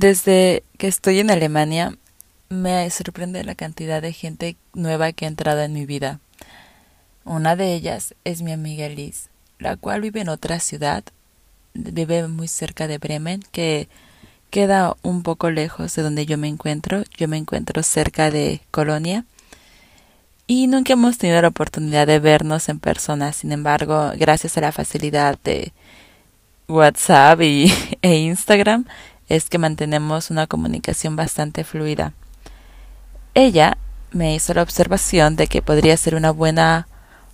Desde que estoy en Alemania, me sorprende la cantidad de gente nueva que ha entrado en mi vida. Una de ellas es mi amiga Liz, la cual vive en otra ciudad, vive muy cerca de Bremen, que queda un poco lejos de donde yo me encuentro. Yo me encuentro cerca de Colonia. Y nunca hemos tenido la oportunidad de vernos en persona. Sin embargo, gracias a la facilidad de WhatsApp y, e Instagram, es que mantenemos una comunicación bastante fluida. Ella me hizo la observación de que podría ser una buena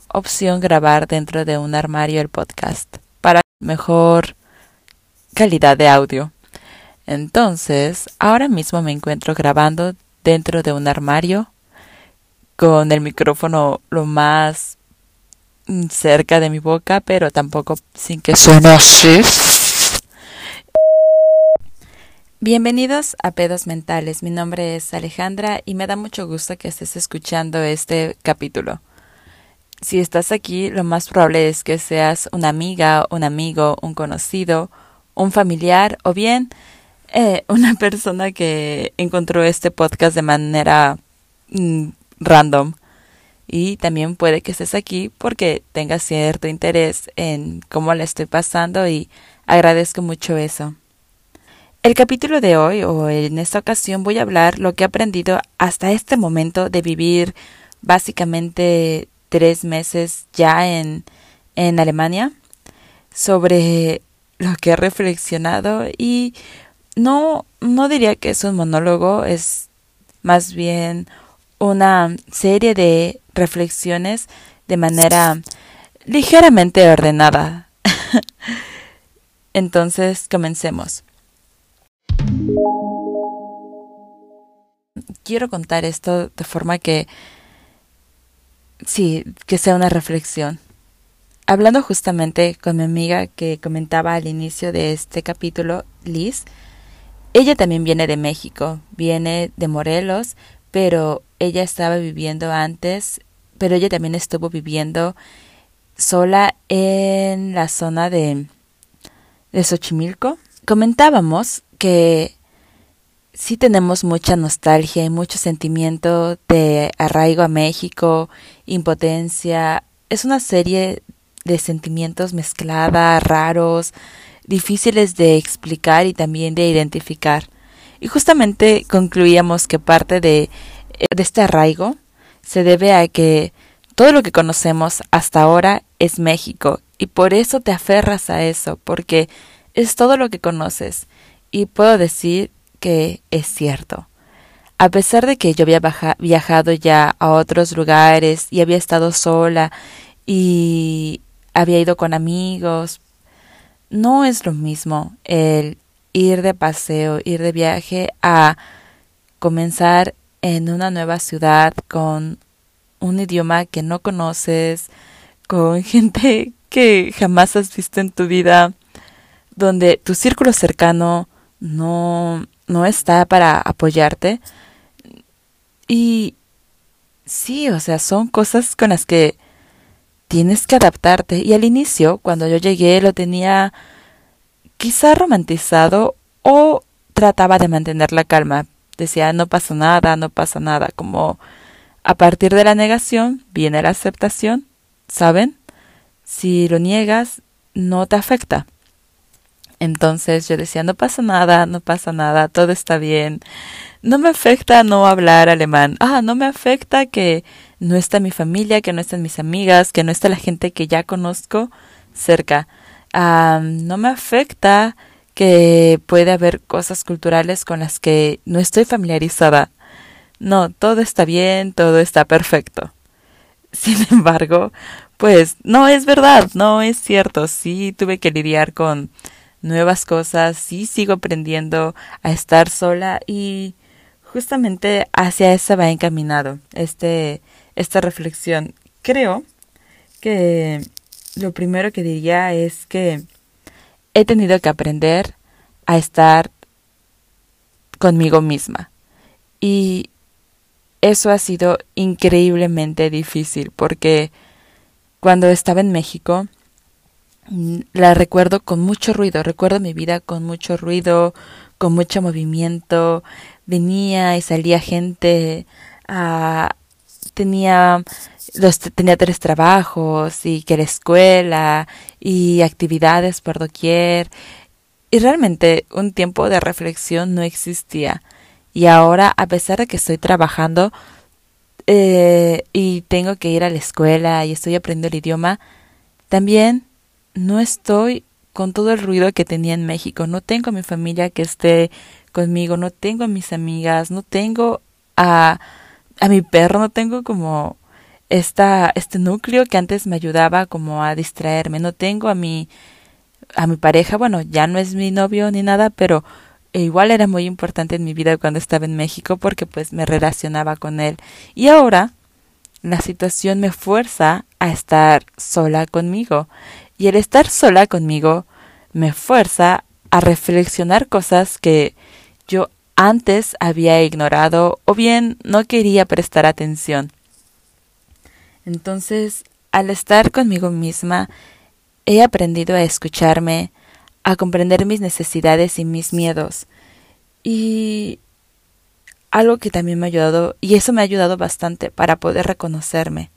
opción grabar dentro de un armario el podcast para mejor calidad de audio. Entonces, ahora mismo me encuentro grabando dentro de un armario con el micrófono lo más cerca de mi boca, pero tampoco sin que suene así. Bienvenidos a Pedos Mentales. Mi nombre es Alejandra y me da mucho gusto que estés escuchando este capítulo. Si estás aquí, lo más probable es que seas una amiga, un amigo, un conocido, un familiar o bien eh, una persona que encontró este podcast de manera mm, random. Y también puede que estés aquí porque tengas cierto interés en cómo la estoy pasando y agradezco mucho eso. El capítulo de hoy, o en esta ocasión, voy a hablar lo que he aprendido hasta este momento de vivir básicamente tres meses ya en, en Alemania, sobre lo que he reflexionado y no, no diría que es un monólogo, es más bien una serie de reflexiones de manera ligeramente ordenada. Entonces, comencemos. Quiero contar esto de forma que sí, que sea una reflexión. Hablando justamente con mi amiga que comentaba al inicio de este capítulo, Liz, ella también viene de México, viene de Morelos, pero ella estaba viviendo antes, pero ella también estuvo viviendo sola en la zona de, de Xochimilco. Comentábamos que sí tenemos mucha nostalgia y mucho sentimiento de arraigo a México, impotencia. Es una serie de sentimientos mezclada, raros, difíciles de explicar y también de identificar. Y justamente concluíamos que parte de, de este arraigo se debe a que todo lo que conocemos hasta ahora es México y por eso te aferras a eso, porque es todo lo que conoces y puedo decir que es cierto. A pesar de que yo había viajado ya a otros lugares y había estado sola y había ido con amigos, no es lo mismo el ir de paseo, ir de viaje a comenzar en una nueva ciudad con un idioma que no conoces, con gente que jamás has visto en tu vida, donde tu círculo cercano no, no está para apoyarte. Y sí, o sea, son cosas con las que tienes que adaptarte. Y al inicio, cuando yo llegué, lo tenía quizá romantizado o trataba de mantener la calma. Decía, no pasa nada, no pasa nada. Como a partir de la negación viene la aceptación, ¿saben? Si lo niegas, no te afecta. Entonces yo decía, no pasa nada, no pasa nada, todo está bien. No me afecta no hablar alemán. Ah, no me afecta que no está mi familia, que no están mis amigas, que no está la gente que ya conozco cerca. Ah, no me afecta que puede haber cosas culturales con las que no estoy familiarizada. No, todo está bien, todo está perfecto. Sin embargo, pues no es verdad, no es cierto. Sí tuve que lidiar con nuevas cosas, sí sigo aprendiendo a estar sola y justamente hacia eso va encaminado este, esta reflexión. Creo que lo primero que diría es que he tenido que aprender a estar conmigo misma. Y eso ha sido increíblemente difícil porque cuando estaba en México la recuerdo con mucho ruido, recuerdo mi vida con mucho ruido, con mucho movimiento, venía y salía gente, uh, tenía tenía tres trabajos y que la escuela y actividades por doquier y realmente un tiempo de reflexión no existía. Y ahora a pesar de que estoy trabajando eh, y tengo que ir a la escuela y estoy aprendiendo el idioma también no estoy con todo el ruido que tenía en México no tengo a mi familia que esté conmigo no tengo a mis amigas no tengo a a mi perro no tengo como esta, este núcleo que antes me ayudaba como a distraerme. No tengo a mi, a mi pareja, bueno, ya no es mi novio ni nada, pero igual era muy importante en mi vida cuando estaba en México porque pues me relacionaba con él. Y ahora la situación me fuerza a estar sola conmigo. Y el estar sola conmigo me fuerza a reflexionar cosas que yo antes había ignorado o bien no quería prestar atención. Entonces, al estar conmigo misma, he aprendido a escucharme, a comprender mis necesidades y mis miedos. Y algo que también me ha ayudado, y eso me ha ayudado bastante para poder reconocerme.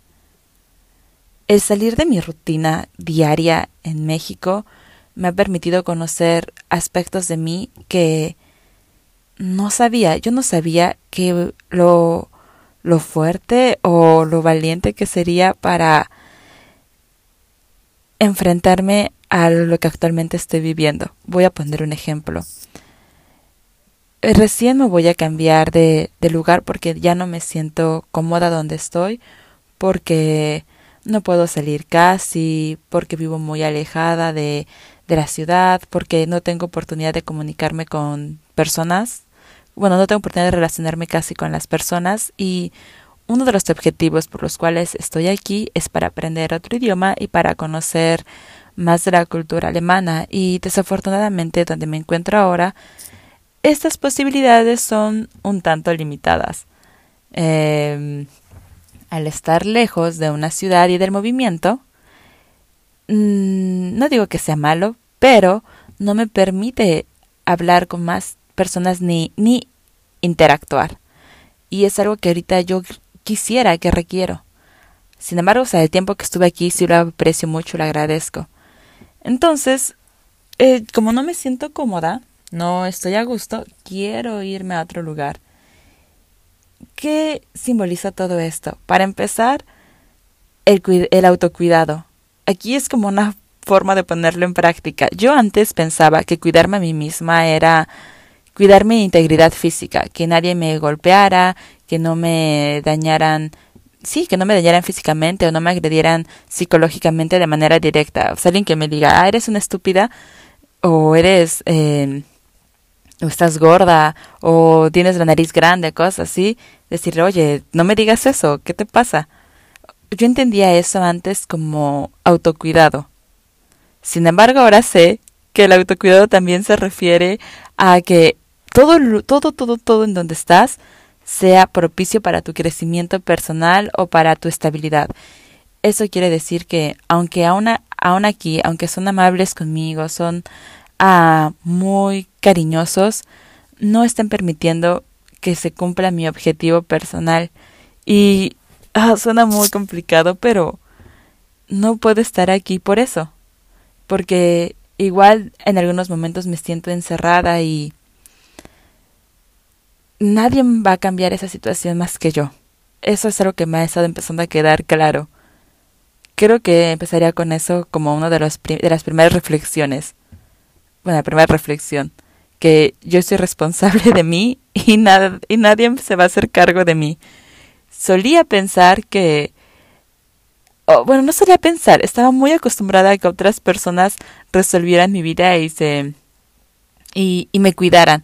El salir de mi rutina diaria en México me ha permitido conocer aspectos de mí que no sabía, yo no sabía que lo, lo fuerte o lo valiente que sería para enfrentarme a lo que actualmente estoy viviendo. Voy a poner un ejemplo. Eh, recién me voy a cambiar de, de lugar porque ya no me siento cómoda donde estoy, porque no puedo salir casi, porque vivo muy alejada de, de la ciudad, porque no tengo oportunidad de comunicarme con personas bueno, no tengo oportunidad de relacionarme casi con las personas y uno de los objetivos por los cuales estoy aquí es para aprender otro idioma y para conocer más de la cultura alemana y desafortunadamente donde me encuentro ahora estas posibilidades son un tanto limitadas. Eh, al estar lejos de una ciudad y del movimiento, mmm, no digo que sea malo, pero no me permite hablar con más personas ni, ni interactuar. Y es algo que ahorita yo quisiera, que requiero. Sin embargo, o sea, el tiempo que estuve aquí sí lo aprecio mucho, lo agradezco. Entonces, eh, como no me siento cómoda, no estoy a gusto, quiero irme a otro lugar. ¿Qué simboliza todo esto? Para empezar, el, el autocuidado. Aquí es como una forma de ponerlo en práctica. Yo antes pensaba que cuidarme a mí misma era cuidar mi integridad física, que nadie me golpeara, que no me dañaran, sí, que no me dañaran físicamente o no me agredieran psicológicamente de manera directa. O sea, alguien que me diga, ah, eres una estúpida, o eres, eh, o estás gorda, o tienes la nariz grande, cosas así, decirle, oye, no me digas eso, ¿qué te pasa? Yo entendía eso antes como autocuidado. Sin embargo, ahora sé que el autocuidado también se refiere a que todo, todo, todo, todo en donde estás sea propicio para tu crecimiento personal o para tu estabilidad. Eso quiere decir que aunque aún, aún aquí, aunque son amables conmigo, son ah, muy cariñosos, no están permitiendo que se cumpla mi objetivo personal. Y ah, suena muy complicado, pero no puedo estar aquí por eso. Porque igual en algunos momentos me siento encerrada y nadie va a cambiar esa situación más que yo. Eso es algo que me ha estado empezando a quedar claro. Creo que empezaría con eso como una de, los de las primeras reflexiones. Bueno, la primera reflexión. Que yo soy responsable de mí y, nada, y nadie se va a hacer cargo de mí. Solía pensar que... bueno, no solía pensar, estaba muy acostumbrada a que otras personas resolvieran mi vida y se... y, y me cuidaran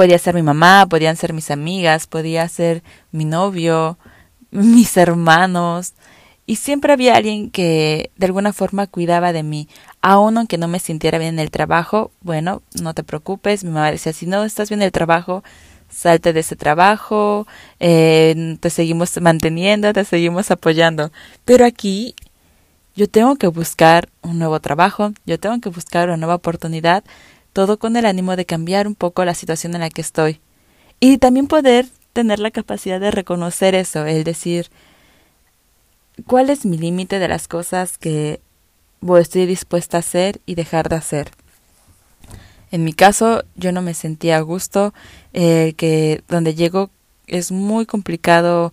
podía ser mi mamá, podían ser mis amigas, podía ser mi novio, mis hermanos. Y siempre había alguien que de alguna forma cuidaba de mí. Aún aunque no me sintiera bien en el trabajo, bueno, no te preocupes. Mi mamá decía, si no estás bien en el trabajo, salte de ese trabajo, eh, te seguimos manteniendo, te seguimos apoyando. Pero aquí yo tengo que buscar un nuevo trabajo, yo tengo que buscar una nueva oportunidad, todo con el ánimo de cambiar un poco la situación en la que estoy. Y también poder tener la capacidad de reconocer eso, el decir, ¿cuál es mi límite de las cosas que estoy dispuesta a hacer y dejar de hacer? En mi caso, yo no me sentía a gusto, eh, que donde llego es muy complicado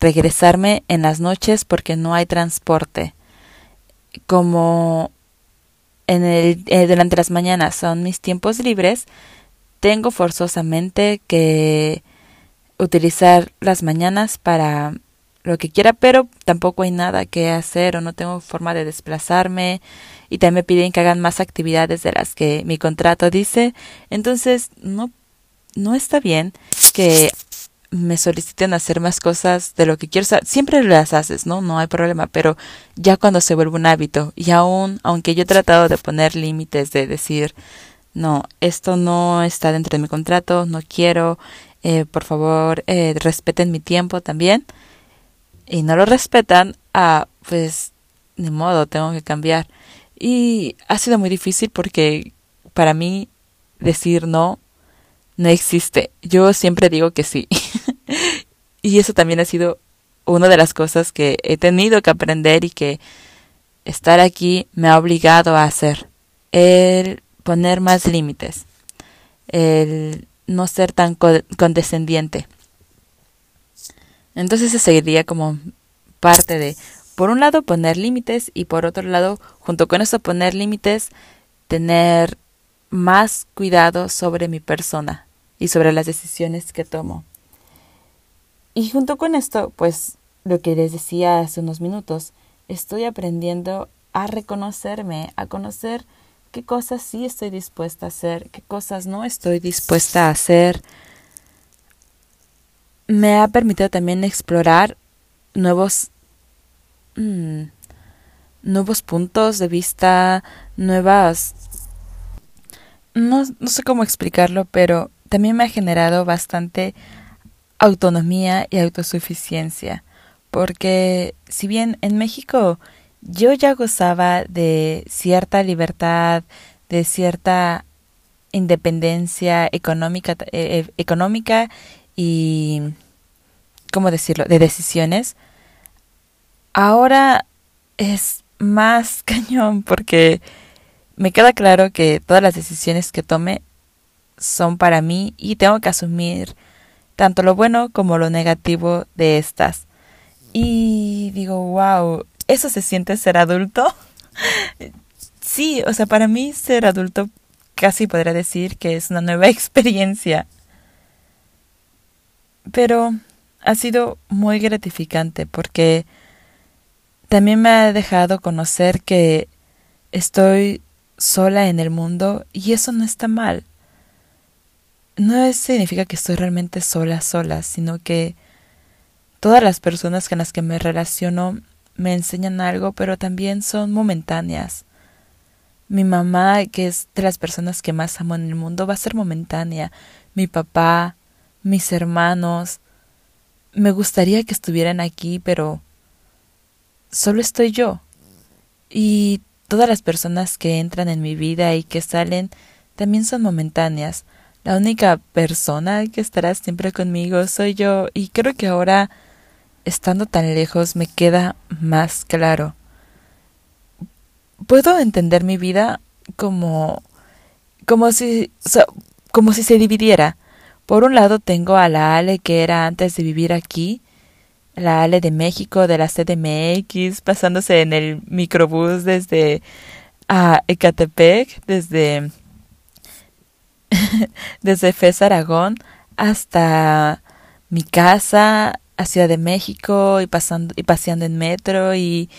regresarme en las noches porque no hay transporte. Como en el, eh, durante las mañanas son mis tiempos libres, tengo forzosamente que utilizar las mañanas para lo que quiera, pero tampoco hay nada que hacer o no tengo forma de desplazarme y también me piden que hagan más actividades de las que mi contrato dice. Entonces, no no está bien que me soliciten hacer más cosas de lo que quiero. siempre las haces, ¿no? No hay problema, pero ya cuando se vuelve un hábito y aún, aunque yo he tratado de poner límites, de decir, no, esto no está dentro de mi contrato, no quiero, eh, por favor, eh, respeten mi tiempo también. Y no lo respetan, ah, pues, ni modo, tengo que cambiar. Y ha sido muy difícil porque para mí decir no no existe. Yo siempre digo que sí. y eso también ha sido una de las cosas que he tenido que aprender y que estar aquí me ha obligado a hacer. El poner más límites. El no ser tan condescendiente. Entonces se seguiría como parte de, por un lado, poner límites y por otro lado, junto con eso poner límites, tener más cuidado sobre mi persona, y sobre las decisiones que tomo. Y junto con esto, pues lo que les decía hace unos minutos, estoy aprendiendo a reconocerme, a conocer qué cosas sí estoy dispuesta a hacer, qué cosas no estoy dispuesta a hacer. Me ha permitido también explorar nuevos mm, nuevos puntos de vista, nuevas no, no sé cómo explicarlo, pero también me ha generado bastante autonomía y autosuficiencia, porque si bien en México yo ya gozaba de cierta libertad, de cierta independencia económica, eh, económica y, ¿cómo decirlo?, de decisiones, ahora es más cañón porque me queda claro que todas las decisiones que tome son para mí y tengo que asumir tanto lo bueno como lo negativo de estas. Y digo, wow, ¿eso se siente ser adulto? sí, o sea, para mí ser adulto casi podría decir que es una nueva experiencia. Pero ha sido muy gratificante porque también me ha dejado conocer que estoy sola en el mundo y eso no está mal no significa que estoy realmente sola, sola, sino que todas las personas con las que me relaciono me enseñan algo, pero también son momentáneas. Mi mamá, que es de las personas que más amo en el mundo, va a ser momentánea. Mi papá, mis hermanos. Me gustaría que estuvieran aquí, pero solo estoy yo. Y todas las personas que entran en mi vida y que salen también son momentáneas. La única persona que estará siempre conmigo soy yo y creo que ahora, estando tan lejos, me queda más claro. Puedo entender mi vida como como si como si se dividiera. Por un lado tengo a la Ale que era antes de vivir aquí, la Ale de México, de la CDMX, pasándose en el microbús desde a Ecatepec, desde desde Fez Aragón hasta mi casa a Ciudad de México y pasando y paseando en metro y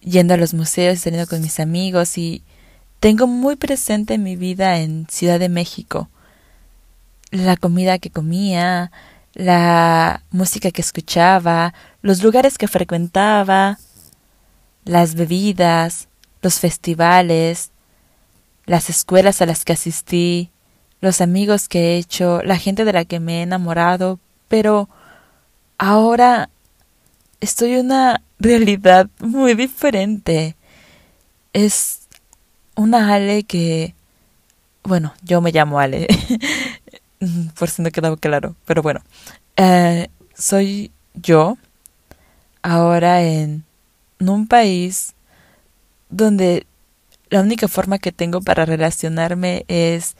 yendo a los museos y saliendo con mis amigos y tengo muy presente mi vida en Ciudad de México la comida que comía la música que escuchaba los lugares que frecuentaba las bebidas los festivales las escuelas a las que asistí los amigos que he hecho, la gente de la que me he enamorado, pero ahora estoy en una realidad muy diferente. es una Ale que, bueno, yo me llamo Ale, por si no quedaba claro, pero bueno, eh, soy yo ahora en un país donde la única forma que tengo para relacionarme es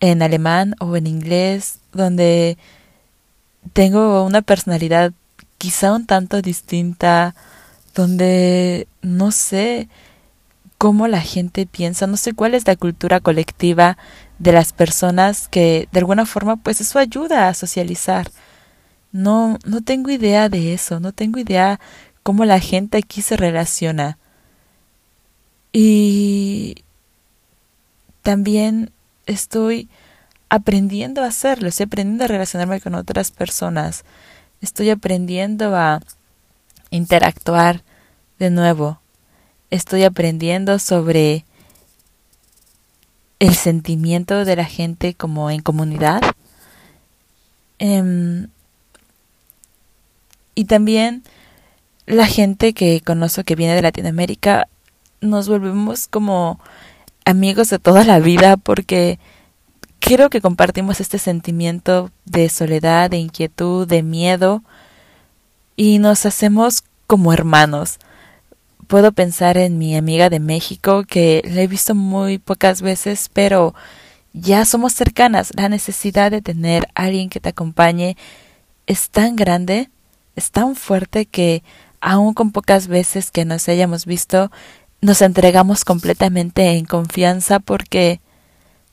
en alemán o en inglés, donde tengo una personalidad quizá un tanto distinta, donde no sé cómo la gente piensa, no sé cuál es la cultura colectiva de las personas que de alguna forma pues eso ayuda a socializar. No, no tengo idea de eso, no tengo idea cómo la gente aquí se relaciona. Y también estoy aprendiendo a hacerlo, estoy aprendiendo a relacionarme con otras personas, estoy aprendiendo a interactuar de nuevo, estoy aprendiendo sobre el sentimiento de la gente como en comunidad. Em, y también la gente que conozco que viene de Latinoamérica nos volvemos como amigos de toda la vida porque creo que compartimos este sentimiento de soledad, de inquietud, de miedo y nos hacemos como hermanos. Puedo pensar en mi amiga de México que la he visto muy pocas veces, pero ya somos cercanas. La necesidad de tener a alguien que te acompañe es tan grande, es tan fuerte que aun con pocas veces que nos hayamos visto, nos entregamos completamente en confianza porque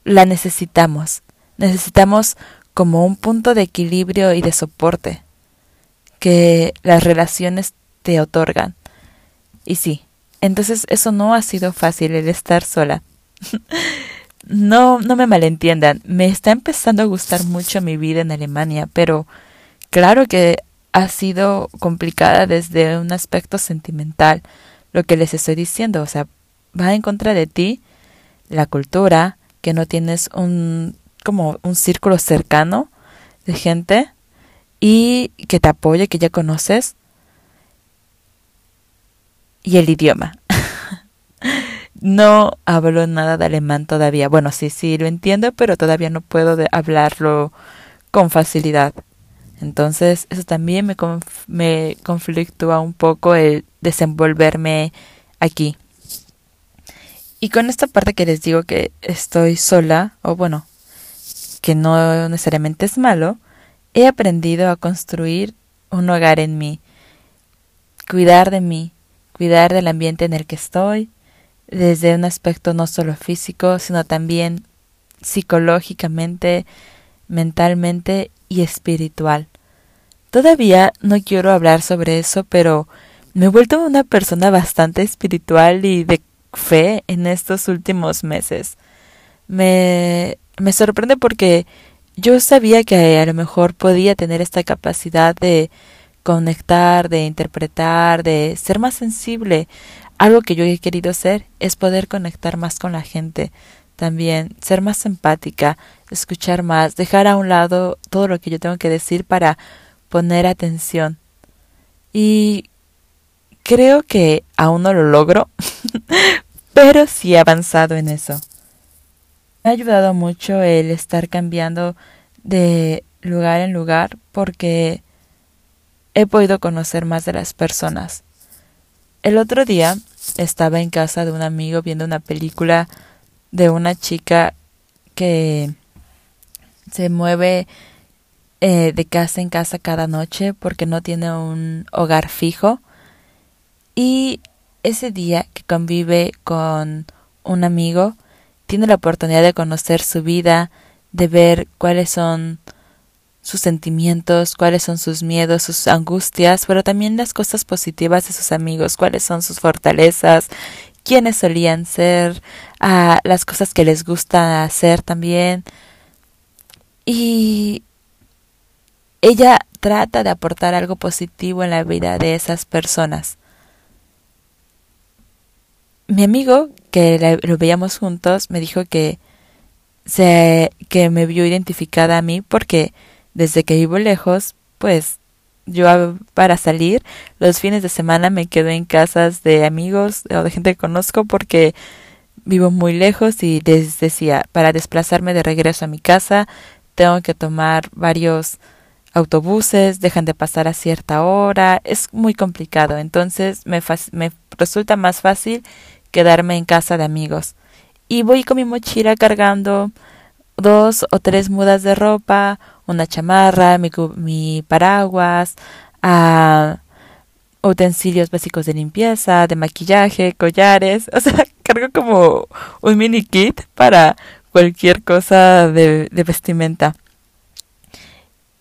la necesitamos. Necesitamos como un punto de equilibrio y de soporte que las relaciones te otorgan. Y sí, entonces eso no ha sido fácil el estar sola. no, no me malentiendan, me está empezando a gustar mucho mi vida en Alemania, pero claro que ha sido complicada desde un aspecto sentimental, lo que les estoy diciendo, o sea, va en contra de ti la cultura, que no tienes un como un círculo cercano de gente y que te apoye, que ya conoces y el idioma. no hablo nada de alemán todavía. Bueno, sí, sí, lo entiendo, pero todavía no puedo hablarlo con facilidad. Entonces, eso también me, me conflictúa un poco el desenvolverme aquí. Y con esta parte que les digo que estoy sola, o bueno, que no necesariamente es malo, he aprendido a construir un hogar en mí, cuidar de mí, cuidar del ambiente en el que estoy, desde un aspecto no solo físico, sino también psicológicamente, mentalmente y espiritual. Todavía no quiero hablar sobre eso, pero me he vuelto una persona bastante espiritual y de fe en estos últimos meses. Me, me sorprende porque yo sabía que a lo mejor podía tener esta capacidad de conectar, de interpretar, de ser más sensible. Algo que yo he querido ser es poder conectar más con la gente, también ser más empática, escuchar más, dejar a un lado todo lo que yo tengo que decir para poner atención. Y creo que aún no lo logro, pero sí he avanzado en eso. Me ha ayudado mucho el estar cambiando de lugar en lugar porque he podido conocer más de las personas. El otro día estaba en casa de un amigo viendo una película de una chica que se mueve eh, de casa en casa cada noche porque no tiene un hogar fijo y ese día que convive con un amigo tiene la oportunidad de conocer su vida, de ver cuáles son sus sentimientos, cuáles son sus miedos, sus angustias, pero también las cosas positivas de sus amigos, cuáles son sus fortalezas, quiénes solían ser, las cosas que les gusta hacer también. Y ella trata de aportar algo positivo en la vida de esas personas. Mi amigo, que lo veíamos juntos, me dijo que se que me vio identificada a mí porque desde que vivo lejos, pues yo para salir los fines de semana me quedo en casas de amigos o de gente que conozco porque vivo muy lejos y les decía, para desplazarme de regreso a mi casa tengo que tomar varios autobuses, dejan de pasar a cierta hora, es muy complicado, entonces me, me resulta más fácil quedarme en casa de amigos. Y voy con mi mochila cargando dos o tres mudas de ropa, una chamarra, mi, mi paraguas, a utensilios básicos de limpieza, de maquillaje, collares, o sea, cargo como un mini kit para cualquier cosa de, de vestimenta.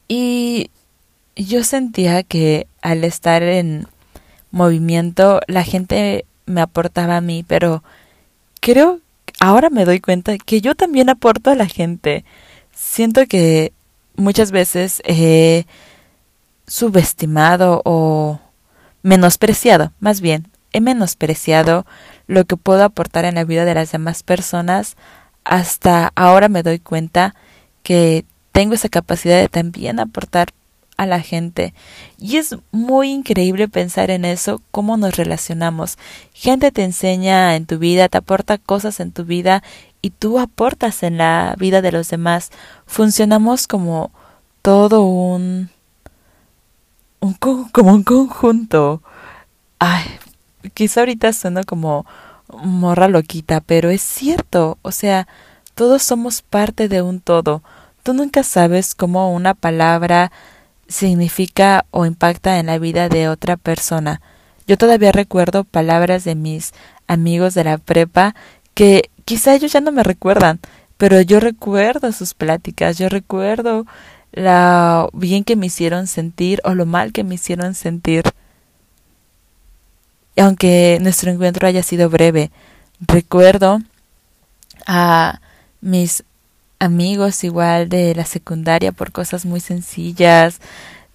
Y yo sentía que al estar en movimiento la gente me aportaba a mí, pero creo ahora me doy cuenta que yo también aporto a la gente. Siento que muchas veces he subestimado o menospreciado, más bien, he menospreciado lo que puedo aportar en la vida de las demás personas. Hasta ahora me doy cuenta que tengo esa capacidad de también aportar a la gente. Y es muy increíble pensar en eso, cómo nos relacionamos. Gente te enseña en tu vida, te aporta cosas en tu vida y tú aportas en la vida de los demás. Funcionamos como todo un, un como un conjunto. Ay, quizá ahorita suena como morra loquita, pero es cierto, o sea, todos somos parte de un todo. Tú nunca sabes cómo una palabra significa o impacta en la vida de otra persona. Yo todavía recuerdo palabras de mis amigos de la prepa que quizá ellos ya no me recuerdan, pero yo recuerdo sus pláticas, yo recuerdo lo bien que me hicieron sentir o lo mal que me hicieron sentir. Aunque nuestro encuentro haya sido breve, recuerdo a mis amigos igual de la secundaria por cosas muy sencillas.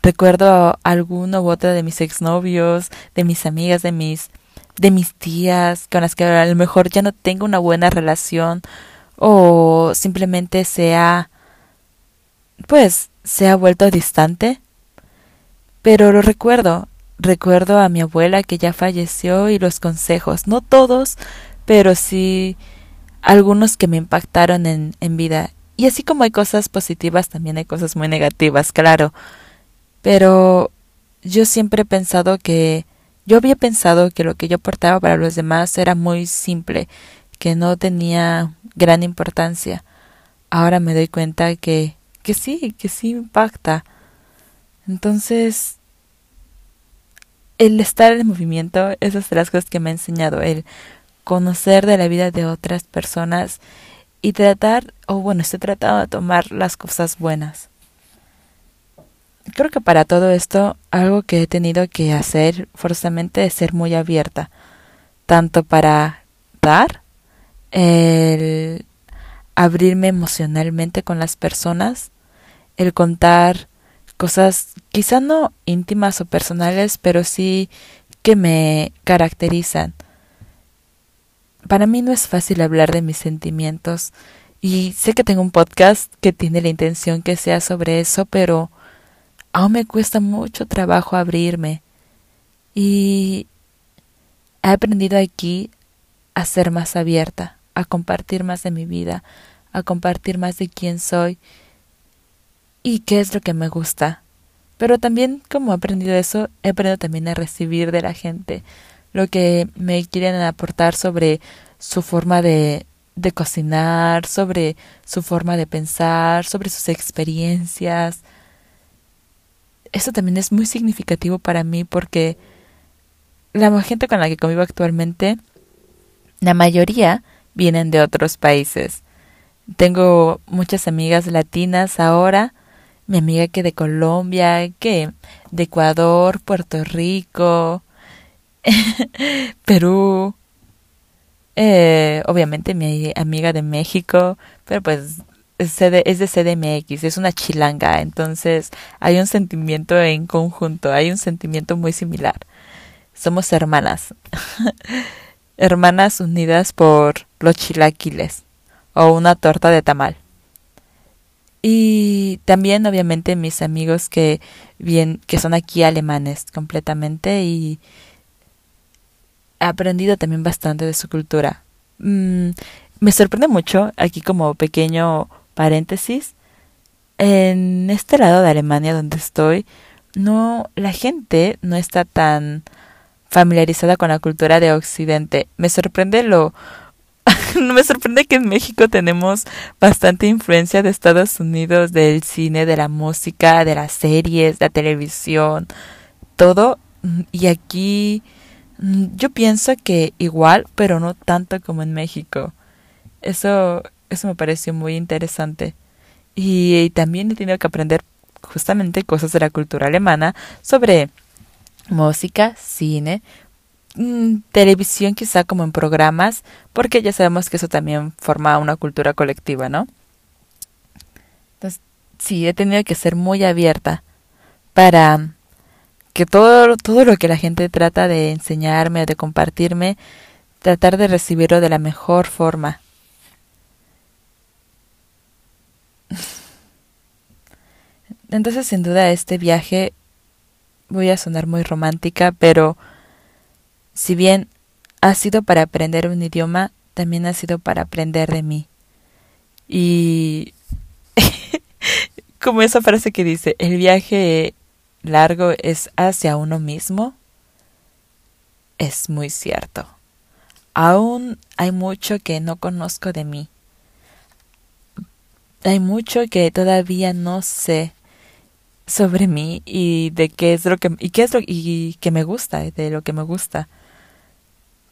Recuerdo alguno u otro de mis exnovios, de mis amigas, de mis de mis tías con las que a lo mejor ya no tengo una buena relación o simplemente sea pues se ha vuelto distante. Pero lo recuerdo, recuerdo a mi abuela que ya falleció y los consejos, no todos, pero sí algunos que me impactaron en, en vida. Y así como hay cosas positivas, también hay cosas muy negativas, claro. Pero yo siempre he pensado que yo había pensado que lo que yo aportaba para los demás era muy simple, que no tenía gran importancia. Ahora me doy cuenta que que sí, que sí impacta. Entonces, el estar en movimiento, esas son las cosas que me ha enseñado, el conocer de la vida de otras personas y tratar, o bueno, estoy tratando de tomar las cosas buenas. Creo que para todo esto, algo que he tenido que hacer forzosamente es ser muy abierta, tanto para dar, el abrirme emocionalmente con las personas, el contar cosas quizá no íntimas o personales, pero sí que me caracterizan. Para mí no es fácil hablar de mis sentimientos y sé que tengo un podcast que tiene la intención que sea sobre eso, pero aún me cuesta mucho trabajo abrirme y he aprendido aquí a ser más abierta, a compartir más de mi vida, a compartir más de quién soy y qué es lo que me gusta. Pero también como he aprendido eso, he aprendido también a recibir de la gente, lo que me quieren aportar sobre su forma de, de cocinar, sobre su forma de pensar, sobre sus experiencias. Eso también es muy significativo para mí porque la gente con la que convivo actualmente, la mayoría vienen de otros países. Tengo muchas amigas latinas ahora, mi amiga que de Colombia, que de Ecuador, Puerto Rico, Perú, eh, obviamente mi amiga de México, pero pues es de CDMX, es una chilanga, entonces hay un sentimiento en conjunto, hay un sentimiento muy similar. Somos hermanas, hermanas unidas por los chilaquiles o una torta de tamal. Y también obviamente mis amigos que bien que son aquí alemanes completamente y he aprendido también bastante de su cultura. Mm, me sorprende mucho aquí como pequeño paréntesis en este lado de Alemania donde estoy no la gente no está tan familiarizada con la cultura de Occidente. Me sorprende lo me sorprende que en México tenemos bastante influencia de Estados Unidos, del cine, de la música, de las series, de la televisión, todo. Y aquí yo pienso que igual, pero no tanto como en México. Eso, eso me pareció muy interesante. Y, también he tenido que aprender justamente cosas de la cultura alemana sobre música, cine, mm, televisión quizá como en programas, porque ya sabemos que eso también forma una cultura colectiva, ¿no? Entonces, sí, he tenido que ser muy abierta para que todo, todo lo que la gente trata de enseñarme de compartirme, tratar de recibirlo de la mejor forma. Entonces, sin duda, este viaje voy a sonar muy romántica, pero si bien ha sido para aprender un idioma, también ha sido para aprender de mí. Y como esa frase que dice, el viaje largo es hacia uno mismo, es muy cierto. Aún hay mucho que no conozco de mí. Hay mucho que todavía no sé sobre mí y de qué es lo que y qué es lo y que me gusta, de lo que me gusta.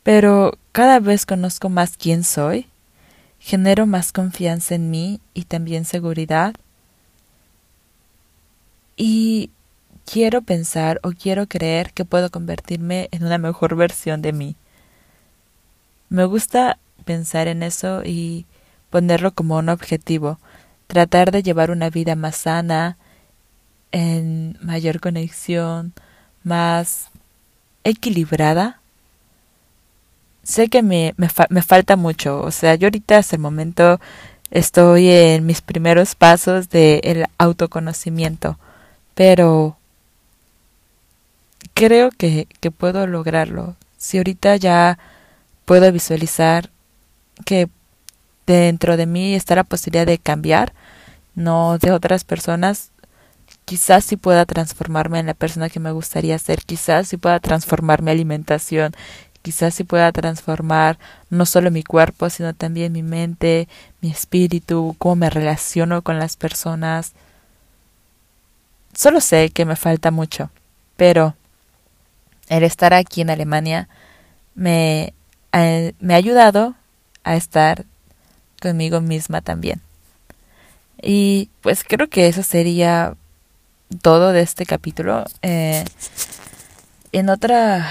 Pero cada vez conozco más quién soy, genero más confianza en mí y también seguridad. Y quiero pensar o quiero creer que puedo convertirme en una mejor versión de mí. Me gusta pensar en eso y ponerlo como un objetivo, tratar de llevar una vida más sana, en mayor conexión, más equilibrada. Sé que me, me, me falta mucho, o sea, yo ahorita hasta el momento estoy en mis primeros pasos del el autoconocimiento, pero creo que, que puedo lograrlo. Si ahorita ya puedo visualizar que dentro de mí está la posibilidad de cambiar, no de otras personas, quizás sí pueda transformarme en la persona que me gustaría ser, quizás sí pueda transformar mi alimentación, quizás sí pueda transformar no solo mi cuerpo, sino también mi mente, mi espíritu, cómo me relaciono con las personas. Solo sé que me falta mucho, pero el estar aquí en Alemania me, me ha ayudado a estar conmigo misma también. Y pues creo que eso sería todo de este capítulo. Eh, en otra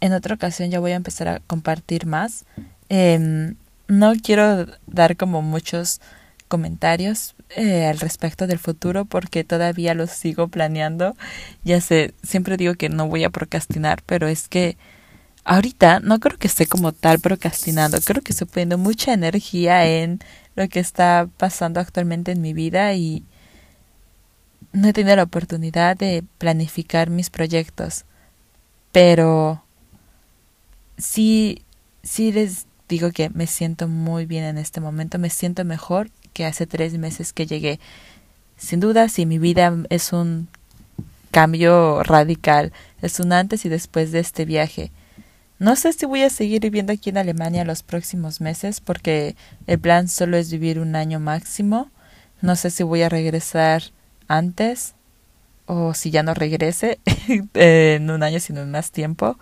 en otra ocasión ya voy a empezar a compartir más. Em, no quiero dar como muchos comentarios eh, al respecto del futuro porque todavía los sigo planeando. Ya sé, siempre digo que no voy a procrastinar, pero es que ahorita no creo que esté como tal procrastinando. Creo que estoy poniendo mucha energía en lo que está pasando actualmente en mi vida y no he tenido la oportunidad de planificar mis proyectos, pero sí, sí les digo que me siento muy bien en este momento, me siento mejor que hace tres meses que llegué. Sin duda, si mi vida es un cambio radical, es un antes y después de este viaje. No sé si voy a seguir viviendo aquí en Alemania los próximos meses porque el plan solo es vivir un año máximo. No sé si voy a regresar antes o si ya no regrese en un año sino en más tiempo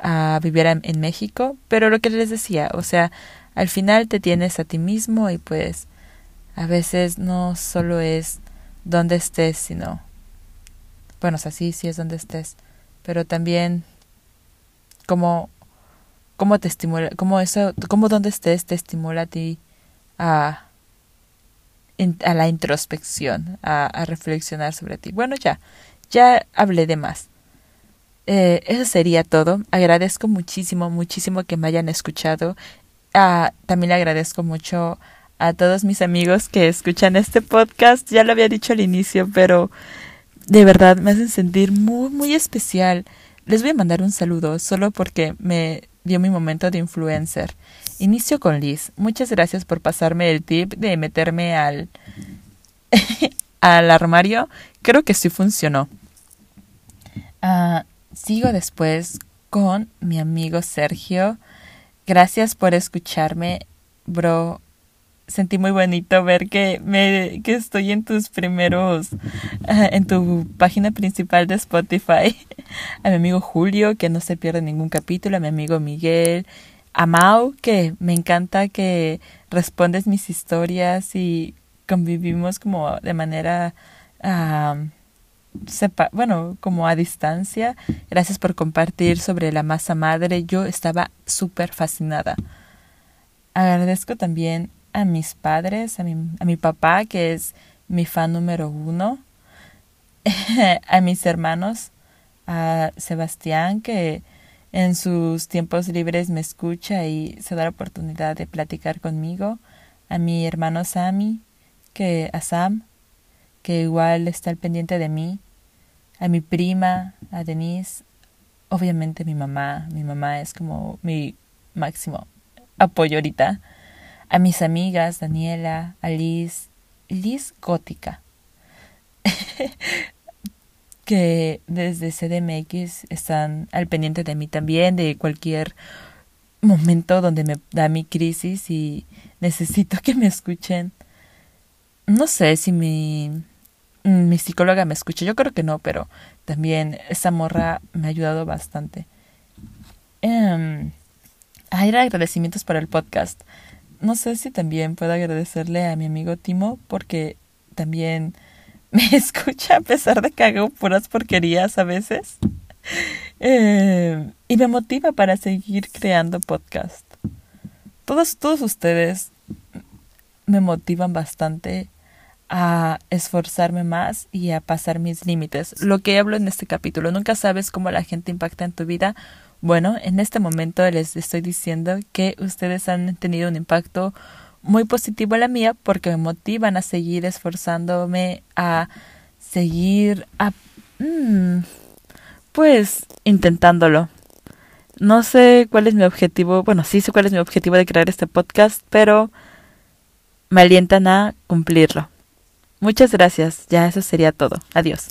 a vivir en, México pero lo que les decía o sea al final te tienes a ti mismo y pues a veces no solo es donde estés sino bueno o sí sí es donde estés pero también como cómo te estimula cómo eso cómo donde estés te estimula a ti a a la introspección, a, reflexionar sobre ti. Bueno, ya, ya hablé de más. Eh, eso sería todo. Agradezco muchísimo, muchísimo que me hayan escuchado. Ah, también le agradezco mucho a todos mis amigos que escuchan este podcast. Ya lo había dicho al inicio, pero de verdad me hacen sentir muy, muy especial. Les voy a mandar un saludo solo porque me dio mi momento de influencer. Inicio con Liz. Muchas gracias por pasarme el tip de meterme al, al armario. Creo que sí funcionó. Ah, sigo después con mi amigo Sergio. Gracias por escucharme, bro sentí muy bonito ver que me que estoy en tus primeros eh, en tu página principal de Spotify. A mi amigo Julio que no se pierde ningún capítulo. A mi amigo Miguel. A Mau que me encanta que respondes mis historias y convivimos como de manera sepa bueno como a distancia. Gracias por compartir sobre la masa madre. Yo estaba súper fascinada. Agradezco también a mis padres, a mi, a mi papá, que es mi fan número uno, a mis hermanos, a Sebastián, que en sus tiempos libres me escucha y se da la oportunidad de platicar conmigo, a mi hermano Sammy, que a Sam, que igual está al pendiente de mí, a mi prima, a Denise, obviamente mi mamá, mi mamá es como mi máximo apoyo ahorita a mis amigas Daniela, a Liz, Gótica, que desde CDMX están al pendiente de mí también, de cualquier momento donde me da mi crisis y necesito que me escuchen. No sé si mi, mi psicóloga me escucha, yo creo que no, pero también esa morra me ha ayudado bastante. Um, agradecimientos para el podcast no sé si también puedo agradecerle a mi amigo Timo porque también me escucha a pesar de que hago puras porquerías a veces. Eh, y me motiva para seguir creando podcast. Todos, todos ustedes me motivan bastante a esforzarme más y a pasar mis límites. Lo que hablo en este capítulo, nunca sabes cómo la gente impacta en tu vida bueno, en este momento les estoy diciendo que ustedes han tenido un impacto muy positivo en la mía porque me motivan a seguir esforzándome, a seguir a... Mm, pues intentándolo. No sé cuál es mi objetivo, bueno, sí sé cuál es mi objetivo de crear este podcast, pero me alientan a cumplirlo. Muchas gracias, ya eso sería todo. Adiós.